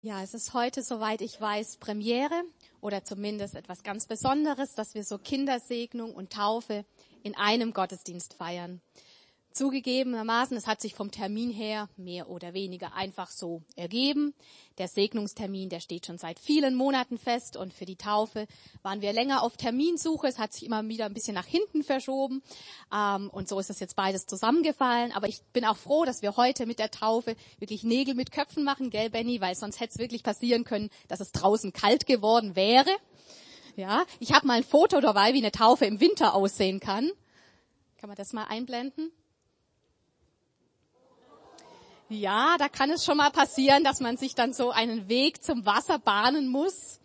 Ja, es ist heute, soweit ich weiß, Premiere oder zumindest etwas ganz Besonderes, dass wir so Kindersegnung und Taufe in einem Gottesdienst feiern. Zugegebenermaßen, es hat sich vom Termin her mehr oder weniger einfach so ergeben. Der Segnungstermin, der steht schon seit vielen Monaten fest und für die Taufe waren wir länger auf Terminsuche. Es hat sich immer wieder ein bisschen nach hinten verschoben ähm, und so ist es jetzt beides zusammengefallen. Aber ich bin auch froh, dass wir heute mit der Taufe wirklich Nägel mit Köpfen machen, gell Benny, weil sonst hätte es wirklich passieren können, dass es draußen kalt geworden wäre. Ja, ich habe mal ein Foto dabei, wie eine Taufe im Winter aussehen kann. Kann man das mal einblenden? Ja, da kann es schon mal passieren, dass man sich dann so einen Weg zum Wasser bahnen muss.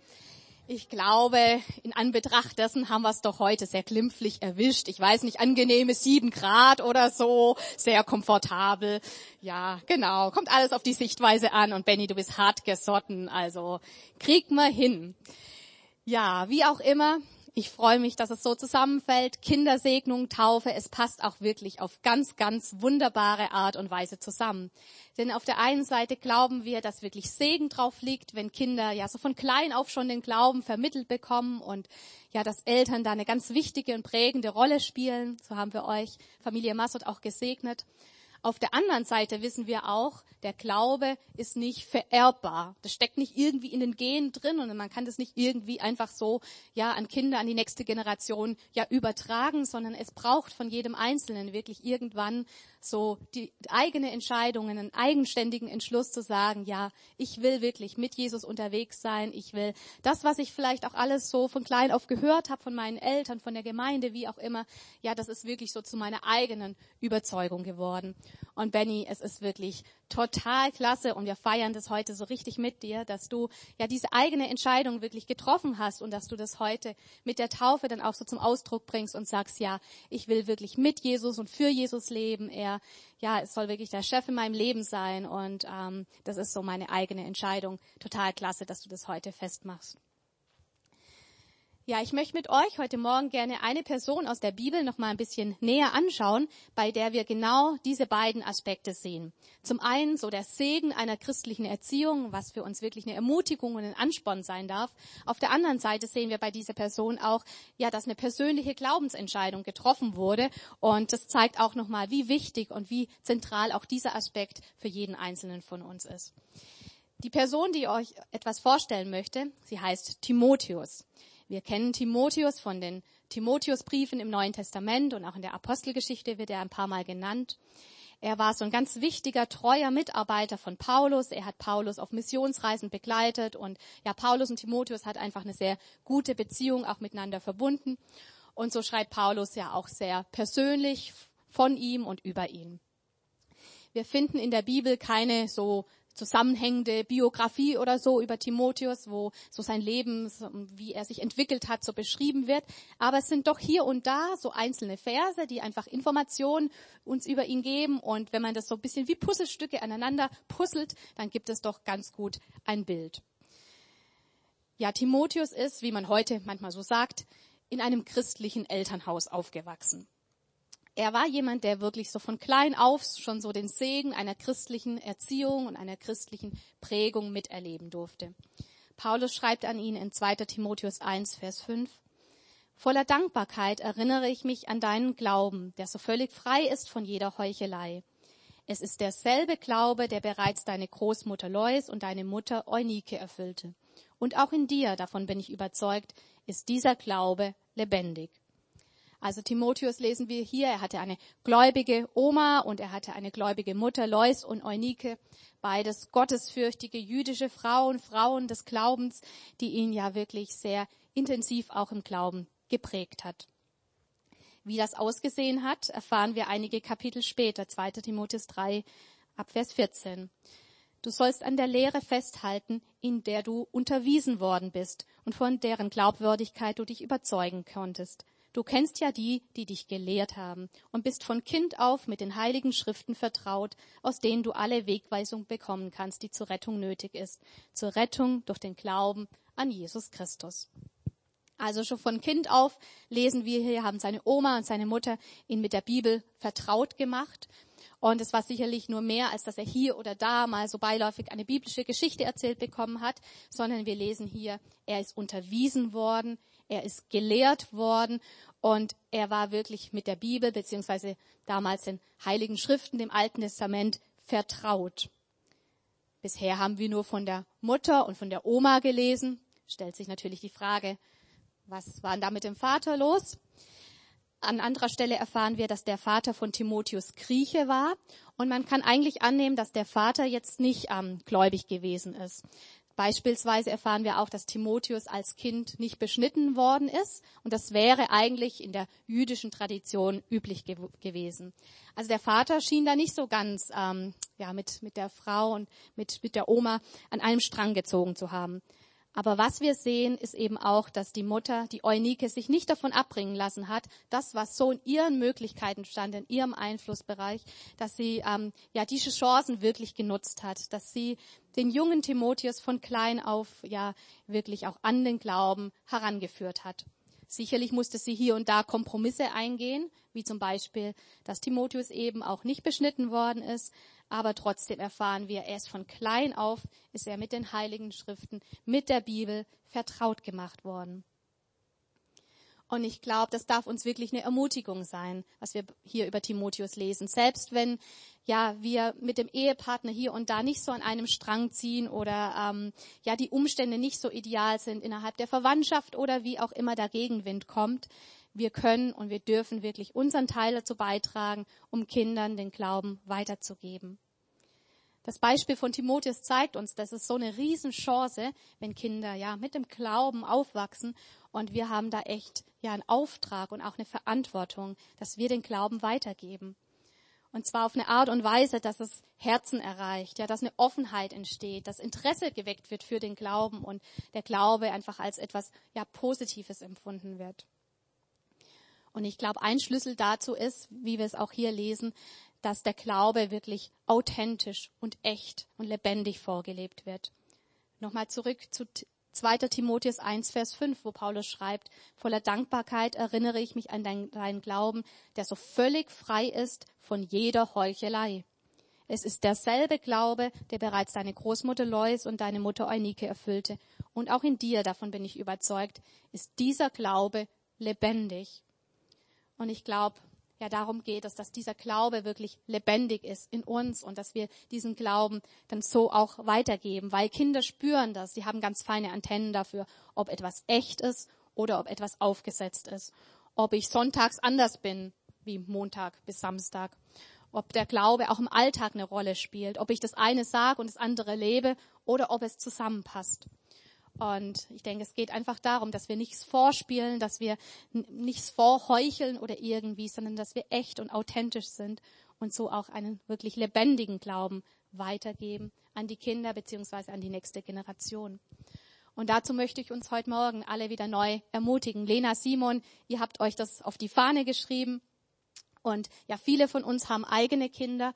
Ich glaube, in Anbetracht dessen haben wir es doch heute sehr glimpflich erwischt. Ich weiß nicht, angenehme sieben Grad oder so, sehr komfortabel. Ja, genau, kommt alles auf die Sichtweise an und Benny, du bist hart gesotten, also krieg mal hin. Ja, wie auch immer, ich freue mich, dass es so zusammenfällt. Kindersegnung, Taufe, es passt auch wirklich auf ganz, ganz wunderbare Art und Weise zusammen. Denn auf der einen Seite glauben wir, dass wirklich Segen drauf liegt, wenn Kinder ja so von klein auf schon den Glauben vermittelt bekommen und ja, dass Eltern da eine ganz wichtige und prägende Rolle spielen. So haben wir euch, Familie Massot, auch gesegnet. Auf der anderen Seite wissen wir auch, der Glaube ist nicht vererbbar. Das steckt nicht irgendwie in den Genen drin und man kann das nicht irgendwie einfach so, ja, an Kinder, an die nächste Generation, ja, übertragen, sondern es braucht von jedem Einzelnen wirklich irgendwann so die eigene Entscheidung, einen eigenständigen Entschluss zu sagen, ja, ich will wirklich mit Jesus unterwegs sein. Ich will das, was ich vielleicht auch alles so von klein auf gehört habe, von meinen Eltern, von der Gemeinde, wie auch immer, ja, das ist wirklich so zu meiner eigenen Überzeugung geworden. Und Benny, es ist wirklich total klasse und wir feiern das heute so richtig mit dir, dass du ja diese eigene Entscheidung wirklich getroffen hast und dass du das heute mit der Taufe dann auch so zum Ausdruck bringst und sagst, ja, ich will wirklich mit Jesus und für Jesus leben. Er, ja, es soll wirklich der Chef in meinem Leben sein und ähm, das ist so meine eigene Entscheidung. Total klasse, dass du das heute festmachst. Ja, ich möchte mit euch heute Morgen gerne eine Person aus der Bibel noch mal ein bisschen näher anschauen, bei der wir genau diese beiden Aspekte sehen. Zum einen so der Segen einer christlichen Erziehung, was für uns wirklich eine Ermutigung und ein Ansporn sein darf. Auf der anderen Seite sehen wir bei dieser Person auch, ja, dass eine persönliche Glaubensentscheidung getroffen wurde und das zeigt auch noch mal, wie wichtig und wie zentral auch dieser Aspekt für jeden einzelnen von uns ist. Die Person, die ich euch etwas vorstellen möchte, sie heißt Timotheus. Wir kennen Timotheus von den Timotheusbriefen im Neuen Testament und auch in der Apostelgeschichte wird er ein paar Mal genannt. Er war so ein ganz wichtiger, treuer Mitarbeiter von Paulus. Er hat Paulus auf Missionsreisen begleitet und ja, Paulus und Timotheus hat einfach eine sehr gute Beziehung auch miteinander verbunden. Und so schreibt Paulus ja auch sehr persönlich von ihm und über ihn. Wir finden in der Bibel keine so zusammenhängende Biografie oder so über Timotheus, wo so sein Leben, wie er sich entwickelt hat, so beschrieben wird. Aber es sind doch hier und da so einzelne Verse, die einfach Informationen uns über ihn geben. Und wenn man das so ein bisschen wie Puzzlestücke aneinander puzzelt, dann gibt es doch ganz gut ein Bild. Ja, Timotheus ist, wie man heute manchmal so sagt, in einem christlichen Elternhaus aufgewachsen. Er war jemand, der wirklich so von klein auf schon so den Segen einer christlichen Erziehung und einer christlichen Prägung miterleben durfte. Paulus schreibt an ihn in 2. Timotheus 1, Vers 5, Voller Dankbarkeit erinnere ich mich an deinen Glauben, der so völlig frei ist von jeder Heuchelei. Es ist derselbe Glaube, der bereits deine Großmutter Lois und deine Mutter Eunike erfüllte. Und auch in dir, davon bin ich überzeugt, ist dieser Glaube lebendig. Also Timotheus lesen wir hier, er hatte eine gläubige Oma und er hatte eine gläubige Mutter, Lois und Eunike, beides gottesfürchtige jüdische Frauen, Frauen des Glaubens, die ihn ja wirklich sehr intensiv auch im Glauben geprägt hat. Wie das ausgesehen hat, erfahren wir einige Kapitel später, 2. Timotheus 3, Abvers 14. Du sollst an der Lehre festhalten, in der du unterwiesen worden bist und von deren Glaubwürdigkeit du dich überzeugen konntest. Du kennst ja die, die dich gelehrt haben und bist von Kind auf mit den heiligen Schriften vertraut, aus denen du alle Wegweisung bekommen kannst, die zur Rettung nötig ist. Zur Rettung durch den Glauben an Jesus Christus. Also schon von Kind auf lesen wir hier, haben seine Oma und seine Mutter ihn mit der Bibel vertraut gemacht. Und es war sicherlich nur mehr, als dass er hier oder da mal so beiläufig eine biblische Geschichte erzählt bekommen hat, sondern wir lesen hier, er ist unterwiesen worden, er ist gelehrt worden und er war wirklich mit der Bibel beziehungsweise damals den Heiligen Schriften, dem Alten Testament vertraut. Bisher haben wir nur von der Mutter und von der Oma gelesen. Stellt sich natürlich die Frage, was war denn da mit dem Vater los? An anderer Stelle erfahren wir, dass der Vater von Timotheus Grieche war. Und man kann eigentlich annehmen, dass der Vater jetzt nicht ähm, gläubig gewesen ist. Beispielsweise erfahren wir auch, dass Timotheus als Kind nicht beschnitten worden ist. Und das wäre eigentlich in der jüdischen Tradition üblich gew gewesen. Also der Vater schien da nicht so ganz ähm, ja, mit, mit der Frau und mit, mit der Oma an einem Strang gezogen zu haben. Aber was wir sehen, ist eben auch, dass die Mutter, die Eunike, sich nicht davon abbringen lassen hat, das, was so in ihren Möglichkeiten stand, in ihrem Einflussbereich, dass sie ähm, ja diese Chancen wirklich genutzt hat, dass sie den jungen Timotheus von klein auf ja wirklich auch an den Glauben herangeführt hat. Sicherlich musste sie hier und da Kompromisse eingehen, wie zum Beispiel, dass Timotheus eben auch nicht beschnitten worden ist, aber trotzdem erfahren wir, er ist von klein auf, ist er mit den heiligen Schriften, mit der Bibel vertraut gemacht worden. Und ich glaube, das darf uns wirklich eine Ermutigung sein, was wir hier über Timotheus lesen. Selbst wenn ja wir mit dem Ehepartner hier und da nicht so an einem Strang ziehen oder ähm, ja die Umstände nicht so ideal sind innerhalb der Verwandtschaft oder wie auch immer der Gegenwind kommt, wir können und wir dürfen wirklich unseren Teil dazu beitragen, um Kindern den Glauben weiterzugeben. Das Beispiel von Timotheus zeigt uns, dass es so eine Riesenchance, wenn Kinder ja mit dem Glauben aufwachsen und wir haben da echt ja einen Auftrag und auch eine Verantwortung, dass wir den Glauben weitergeben. Und zwar auf eine Art und Weise, dass es Herzen erreicht, ja, dass eine Offenheit entsteht, dass Interesse geweckt wird für den Glauben und der Glaube einfach als etwas ja Positives empfunden wird. Und ich glaube, ein Schlüssel dazu ist, wie wir es auch hier lesen, dass der Glaube wirklich authentisch und echt und lebendig vorgelebt wird. Nochmal zurück zu 2. Timotheus 1, Vers 5, wo Paulus schreibt, voller Dankbarkeit erinnere ich mich an deinen, deinen Glauben, der so völlig frei ist von jeder Heuchelei. Es ist derselbe Glaube, der bereits deine Großmutter Lois und deine Mutter Eunike erfüllte. Und auch in dir, davon bin ich überzeugt, ist dieser Glaube lebendig. Und ich glaube, ja, darum geht es, dass dieser Glaube wirklich lebendig ist in uns und dass wir diesen Glauben dann so auch weitergeben, weil Kinder spüren das. Sie haben ganz feine Antennen dafür, ob etwas echt ist oder ob etwas aufgesetzt ist. Ob ich sonntags anders bin wie Montag bis Samstag. Ob der Glaube auch im Alltag eine Rolle spielt. Ob ich das eine sage und das andere lebe oder ob es zusammenpasst. Und ich denke, es geht einfach darum, dass wir nichts vorspielen, dass wir nichts vorheucheln oder irgendwie, sondern dass wir echt und authentisch sind und so auch einen wirklich lebendigen Glauben weitergeben an die Kinder beziehungsweise an die nächste Generation. Und dazu möchte ich uns heute Morgen alle wieder neu ermutigen. Lena, Simon, ihr habt euch das auf die Fahne geschrieben. Und ja, viele von uns haben eigene Kinder.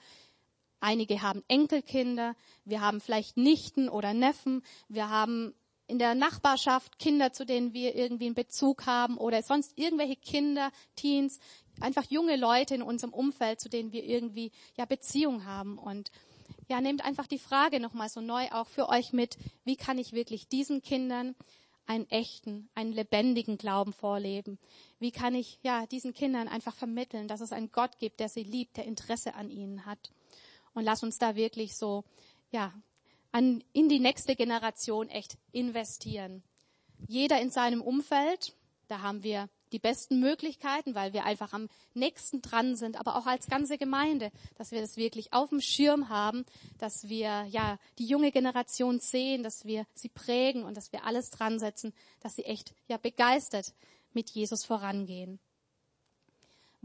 Einige haben Enkelkinder. Wir haben vielleicht Nichten oder Neffen. Wir haben in der Nachbarschaft Kinder, zu denen wir irgendwie einen Bezug haben oder sonst irgendwelche Kinder, Teens, einfach junge Leute in unserem Umfeld, zu denen wir irgendwie ja Beziehung haben und ja, nehmt einfach die Frage nochmal so neu auch für euch mit, wie kann ich wirklich diesen Kindern einen echten, einen lebendigen Glauben vorleben? Wie kann ich ja diesen Kindern einfach vermitteln, dass es einen Gott gibt, der sie liebt, der Interesse an ihnen hat? Und lass uns da wirklich so ja an, in die nächste Generation echt investieren. Jeder in seinem Umfeld, da haben wir die besten Möglichkeiten, weil wir einfach am nächsten dran sind, aber auch als ganze Gemeinde, dass wir das wirklich auf dem Schirm haben, dass wir ja die junge Generation sehen, dass wir sie prägen und dass wir alles dran setzen, dass sie echt ja begeistert mit Jesus vorangehen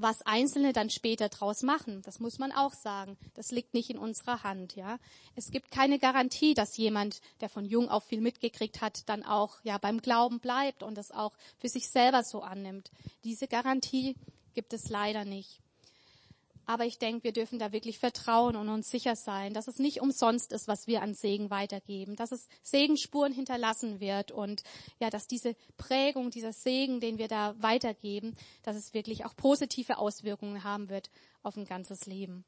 was Einzelne dann später draus machen. Das muss man auch sagen. Das liegt nicht in unserer Hand, ja. Es gibt keine Garantie, dass jemand, der von jung auf viel mitgekriegt hat, dann auch, ja, beim Glauben bleibt und das auch für sich selber so annimmt. Diese Garantie gibt es leider nicht. Aber ich denke, wir dürfen da wirklich vertrauen und uns sicher sein, dass es nicht umsonst ist, was wir an Segen weitergeben, dass es Segenspuren hinterlassen wird und ja, dass diese Prägung, dieser Segen, den wir da weitergeben, dass es wirklich auch positive Auswirkungen haben wird auf ein ganzes Leben.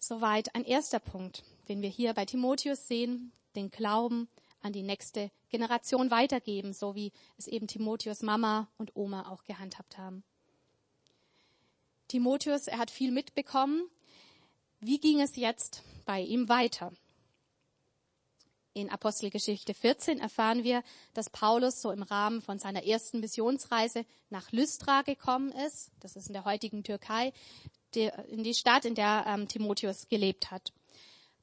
Soweit ein erster Punkt, den wir hier bei Timotheus sehen, den Glauben an die nächste Generation weitergeben, so wie es eben Timotheus Mama und Oma auch gehandhabt haben. Timotheus, er hat viel mitbekommen. Wie ging es jetzt bei ihm weiter? In Apostelgeschichte 14 erfahren wir, dass Paulus so im Rahmen von seiner ersten Missionsreise nach Lystra gekommen ist. Das ist in der heutigen Türkei, in die Stadt, in der ähm, Timotheus gelebt hat.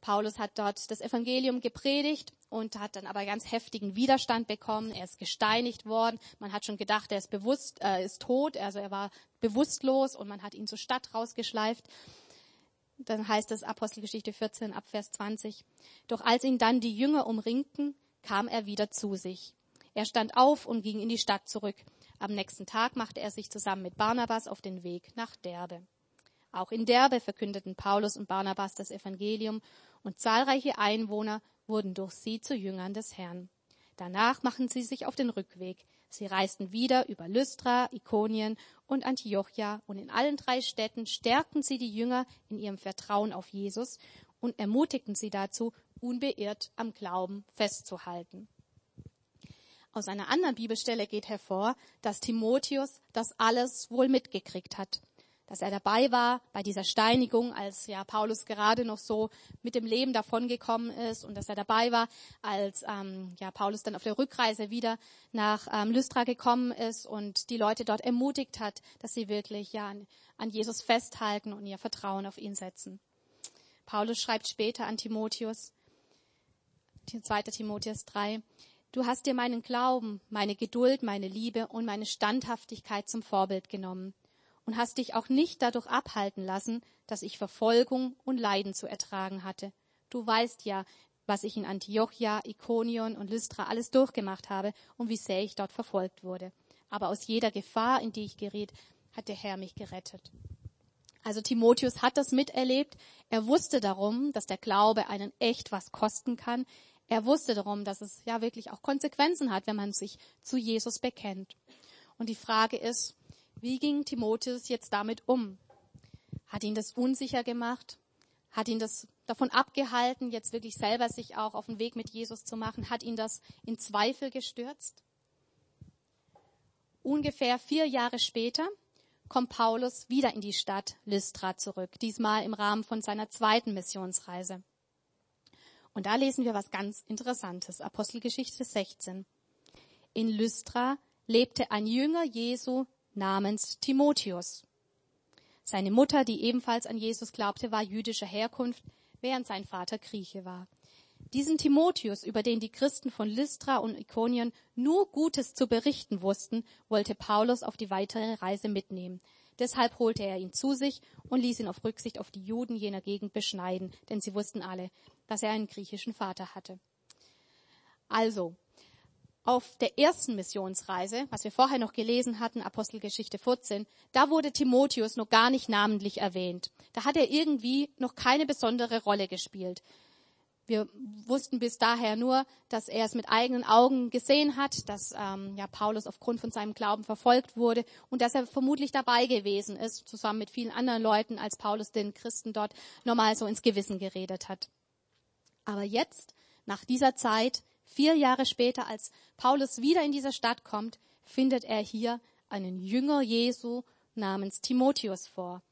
Paulus hat dort das Evangelium gepredigt und hat dann aber ganz heftigen Widerstand bekommen. Er ist gesteinigt worden. Man hat schon gedacht, er ist bewusst, äh, ist tot. Also er war bewusstlos und man hat ihn zur Stadt rausgeschleift. Dann heißt es Apostelgeschichte 14 ab Vers 20. Doch als ihn dann die Jünger umringten, kam er wieder zu sich. Er stand auf und ging in die Stadt zurück. Am nächsten Tag machte er sich zusammen mit Barnabas auf den Weg nach Derbe. Auch in Derbe verkündeten Paulus und Barnabas das Evangelium und zahlreiche Einwohner wurden durch sie zu Jüngern des Herrn. Danach machten sie sich auf den Rückweg. Sie reisten wieder über Lystra, Ikonien und Antiochia und in allen drei Städten stärkten sie die Jünger in ihrem Vertrauen auf Jesus und ermutigten sie dazu, unbeirrt am Glauben festzuhalten. Aus einer anderen Bibelstelle geht hervor, dass Timotheus das alles wohl mitgekriegt hat dass er dabei war bei dieser Steinigung, als ja Paulus gerade noch so mit dem Leben davongekommen ist und dass er dabei war, als ähm, ja Paulus dann auf der Rückreise wieder nach ähm, Lystra gekommen ist und die Leute dort ermutigt hat, dass sie wirklich ja an, an Jesus festhalten und ihr Vertrauen auf ihn setzen. Paulus schreibt später an Timotheus, 2. Timotheus 3, Du hast dir meinen Glauben, meine Geduld, meine Liebe und meine Standhaftigkeit zum Vorbild genommen und hast dich auch nicht dadurch abhalten lassen, dass ich Verfolgung und Leiden zu ertragen hatte. Du weißt ja, was ich in Antiochia, Ikonion und Lystra alles durchgemacht habe und wie sehr ich dort verfolgt wurde. Aber aus jeder Gefahr, in die ich geriet, hat der Herr mich gerettet. Also Timotheus hat das miterlebt. Er wusste darum, dass der Glaube einen echt was kosten kann. Er wusste darum, dass es ja wirklich auch Konsequenzen hat, wenn man sich zu Jesus bekennt. Und die Frage ist, wie ging Timotheus jetzt damit um? Hat ihn das unsicher gemacht? Hat ihn das davon abgehalten, jetzt wirklich selber sich auch auf den Weg mit Jesus zu machen? Hat ihn das in Zweifel gestürzt? Ungefähr vier Jahre später kommt Paulus wieder in die Stadt Lystra zurück, diesmal im Rahmen von seiner zweiten Missionsreise. Und da lesen wir was ganz Interessantes. Apostelgeschichte 16. In Lystra lebte ein Jünger Jesu namens Timotheus. Seine Mutter, die ebenfalls an Jesus glaubte, war jüdischer Herkunft, während sein Vater Grieche war. Diesen Timotheus, über den die Christen von Lystra und Ikonien nur Gutes zu berichten wussten, wollte Paulus auf die weitere Reise mitnehmen. Deshalb holte er ihn zu sich und ließ ihn auf Rücksicht auf die Juden jener Gegend beschneiden, denn sie wussten alle, dass er einen griechischen Vater hatte. Also, auf der ersten Missionsreise, was wir vorher noch gelesen hatten, Apostelgeschichte 14, da wurde Timotheus noch gar nicht namentlich erwähnt. Da hat er irgendwie noch keine besondere Rolle gespielt. Wir wussten bis daher nur, dass er es mit eigenen Augen gesehen hat, dass ähm, ja, Paulus aufgrund von seinem Glauben verfolgt wurde und dass er vermutlich dabei gewesen ist, zusammen mit vielen anderen Leuten, als Paulus den Christen dort normal so ins Gewissen geredet hat. Aber jetzt, nach dieser Zeit, Vier Jahre später, als Paulus wieder in diese Stadt kommt, findet er hier einen Jünger Jesu namens Timotheus vor.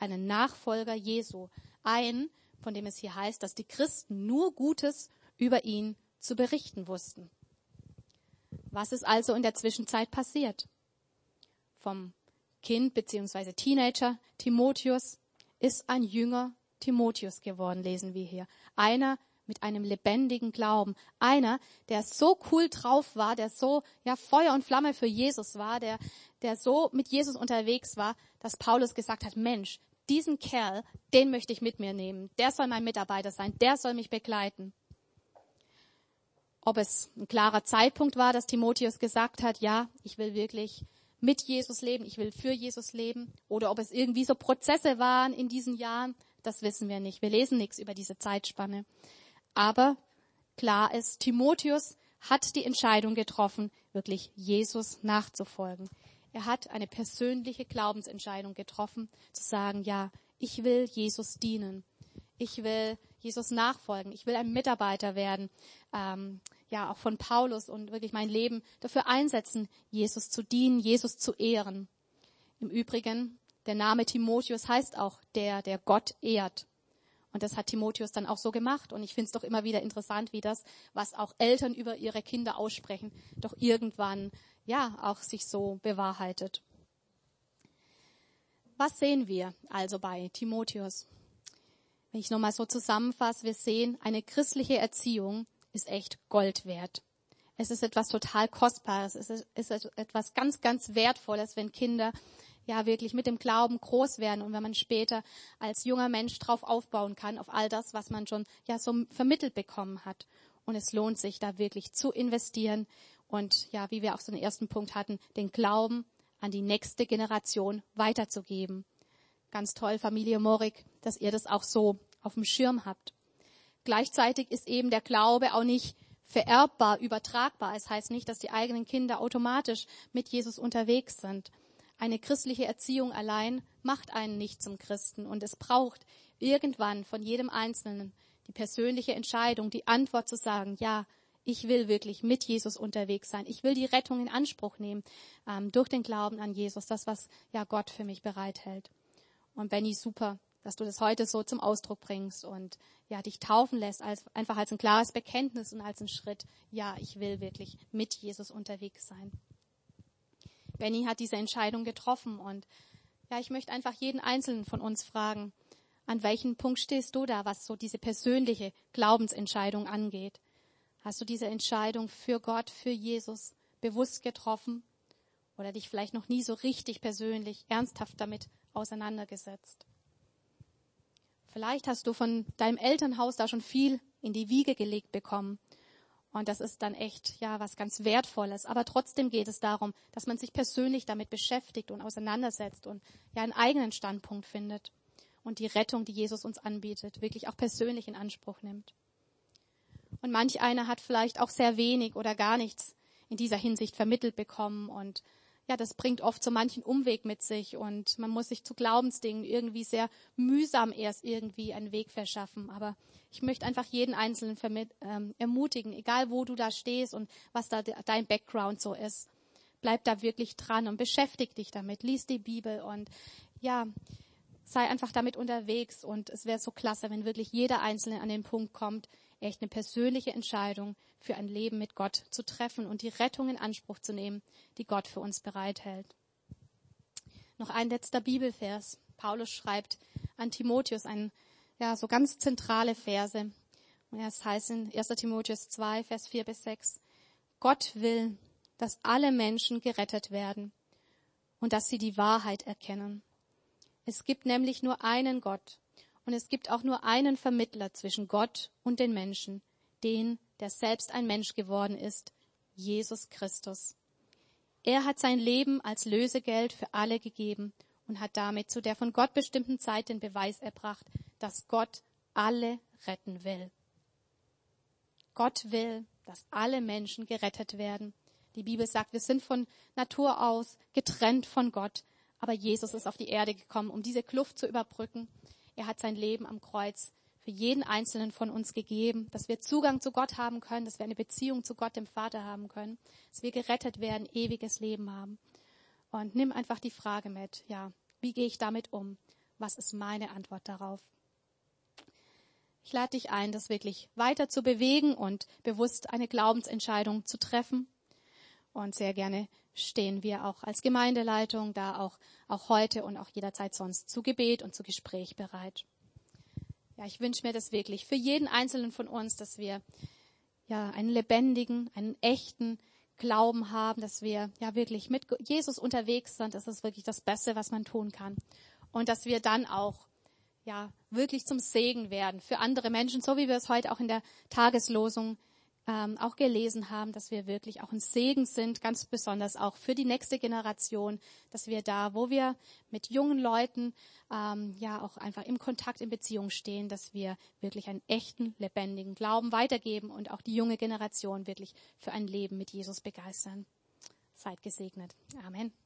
Einen Nachfolger Jesu. Einen, von dem es hier heißt, dass die Christen nur Gutes über ihn zu berichten wussten. Was ist also in der Zwischenzeit passiert? Vom Kind bzw. Teenager Timotheus ist ein Jünger Timotheus geworden, lesen wir hier. Einer, mit einem lebendigen Glauben. Einer, der so cool drauf war, der so, ja, Feuer und Flamme für Jesus war, der, der so mit Jesus unterwegs war, dass Paulus gesagt hat, Mensch, diesen Kerl, den möchte ich mit mir nehmen. Der soll mein Mitarbeiter sein. Der soll mich begleiten. Ob es ein klarer Zeitpunkt war, dass Timotheus gesagt hat, ja, ich will wirklich mit Jesus leben, ich will für Jesus leben, oder ob es irgendwie so Prozesse waren in diesen Jahren, das wissen wir nicht. Wir lesen nichts über diese Zeitspanne. Aber klar ist, Timotheus hat die Entscheidung getroffen, wirklich Jesus nachzufolgen. Er hat eine persönliche Glaubensentscheidung getroffen, zu sagen, ja, ich will Jesus dienen. ich will Jesus nachfolgen, ich will ein Mitarbeiter werden, ähm, ja auch von Paulus und wirklich mein Leben dafür einsetzen, Jesus zu dienen, Jesus zu ehren. Im Übrigen, der Name Timotheus heißt auch der, der Gott ehrt. Und das hat Timotheus dann auch so gemacht. Und ich finde es doch immer wieder interessant, wie das, was auch Eltern über ihre Kinder aussprechen, doch irgendwann ja auch sich so bewahrheitet. Was sehen wir also bei Timotheus? Wenn ich nochmal so zusammenfasse, wir sehen, eine christliche Erziehung ist echt Gold wert. Es ist etwas total Kostbares. Es ist, etwas ganz, ganz Wertvolles, wenn Kinder ja wirklich mit dem Glauben groß werden und wenn man später als junger Mensch drauf aufbauen kann, auf all das, was man schon ja so vermittelt bekommen hat. Und es lohnt sich da wirklich zu investieren und ja, wie wir auch so den ersten Punkt hatten, den Glauben an die nächste Generation weiterzugeben. Ganz toll, Familie Morik, dass ihr das auch so auf dem Schirm habt. Gleichzeitig ist eben der Glaube auch nicht vererbbar, übertragbar. Es heißt nicht, dass die eigenen Kinder automatisch mit Jesus unterwegs sind. Eine christliche Erziehung allein macht einen nicht zum Christen und es braucht irgendwann von jedem Einzelnen die persönliche Entscheidung, die Antwort zu sagen, ja, ich will wirklich mit Jesus unterwegs sein. Ich will die Rettung in Anspruch nehmen ähm, durch den Glauben an Jesus, das, was ja Gott für mich bereithält. Und Benny, super, dass du das heute so zum Ausdruck bringst und ja, dich taufen lässt, als, einfach als ein klares Bekenntnis und als ein Schritt. Ja, ich will wirklich mit Jesus unterwegs sein. Benny hat diese Entscheidung getroffen und ja, ich möchte einfach jeden Einzelnen von uns fragen, an welchem Punkt stehst du da, was so diese persönliche Glaubensentscheidung angeht? Hast du diese Entscheidung für Gott, für Jesus bewusst getroffen oder dich vielleicht noch nie so richtig persönlich, ernsthaft damit auseinandergesetzt? Vielleicht hast du von deinem Elternhaus da schon viel in die Wiege gelegt bekommen. Und das ist dann echt, ja, was ganz Wertvolles. Aber trotzdem geht es darum, dass man sich persönlich damit beschäftigt und auseinandersetzt und ja einen eigenen Standpunkt findet und die Rettung, die Jesus uns anbietet, wirklich auch persönlich in Anspruch nimmt. Und manch einer hat vielleicht auch sehr wenig oder gar nichts in dieser Hinsicht vermittelt bekommen und ja, das bringt oft so manchen Umweg mit sich und man muss sich zu Glaubensdingen irgendwie sehr mühsam erst irgendwie einen Weg verschaffen. Aber ich möchte einfach jeden Einzelnen ähm, ermutigen, egal wo du da stehst und was da dein Background so ist. Bleib da wirklich dran und beschäftige dich damit. Lies die Bibel und ja, sei einfach damit unterwegs und es wäre so klasse, wenn wirklich jeder Einzelne an den Punkt kommt, echt eine persönliche Entscheidung für ein Leben mit Gott zu treffen und die Rettung in Anspruch zu nehmen, die Gott für uns bereithält. Noch ein letzter Bibelvers. Paulus schreibt an Timotheus ein, ja, so ganz zentrale Verse. Und es heißt in 1. Timotheus 2, Vers 4 bis 6, Gott will, dass alle Menschen gerettet werden und dass sie die Wahrheit erkennen. Es gibt nämlich nur einen Gott und es gibt auch nur einen Vermittler zwischen Gott und den Menschen, den, der selbst ein Mensch geworden ist, Jesus Christus. Er hat sein Leben als Lösegeld für alle gegeben und hat damit zu der von Gott bestimmten Zeit den Beweis erbracht, dass Gott alle retten will. Gott will, dass alle Menschen gerettet werden. Die Bibel sagt, wir sind von Natur aus getrennt von Gott, aber Jesus ist auf die Erde gekommen, um diese Kluft zu überbrücken er hat sein Leben am Kreuz für jeden einzelnen von uns gegeben, dass wir Zugang zu Gott haben können, dass wir eine Beziehung zu Gott, dem Vater haben können, dass wir gerettet werden, ewiges Leben haben. Und nimm einfach die Frage mit, ja, wie gehe ich damit um? Was ist meine Antwort darauf? Ich lade dich ein, das wirklich weiter zu bewegen und bewusst eine Glaubensentscheidung zu treffen. Und sehr gerne stehen wir auch als Gemeindeleitung da auch, auch heute und auch jederzeit sonst zu Gebet und zu Gespräch bereit. Ja, ich wünsche mir das wirklich für jeden einzelnen von uns, dass wir ja einen lebendigen, einen echten Glauben haben, dass wir ja wirklich mit Jesus unterwegs sind. Das ist wirklich das Beste, was man tun kann. Und dass wir dann auch ja wirklich zum Segen werden für andere Menschen, so wie wir es heute auch in der Tageslosung ähm, auch gelesen haben, dass wir wirklich auch ein Segen sind, ganz besonders auch für die nächste Generation, dass wir da, wo wir mit jungen Leuten ähm, ja auch einfach im Kontakt, in Beziehung stehen, dass wir wirklich einen echten, lebendigen Glauben weitergeben und auch die junge Generation wirklich für ein Leben mit Jesus begeistern. Seid gesegnet. Amen.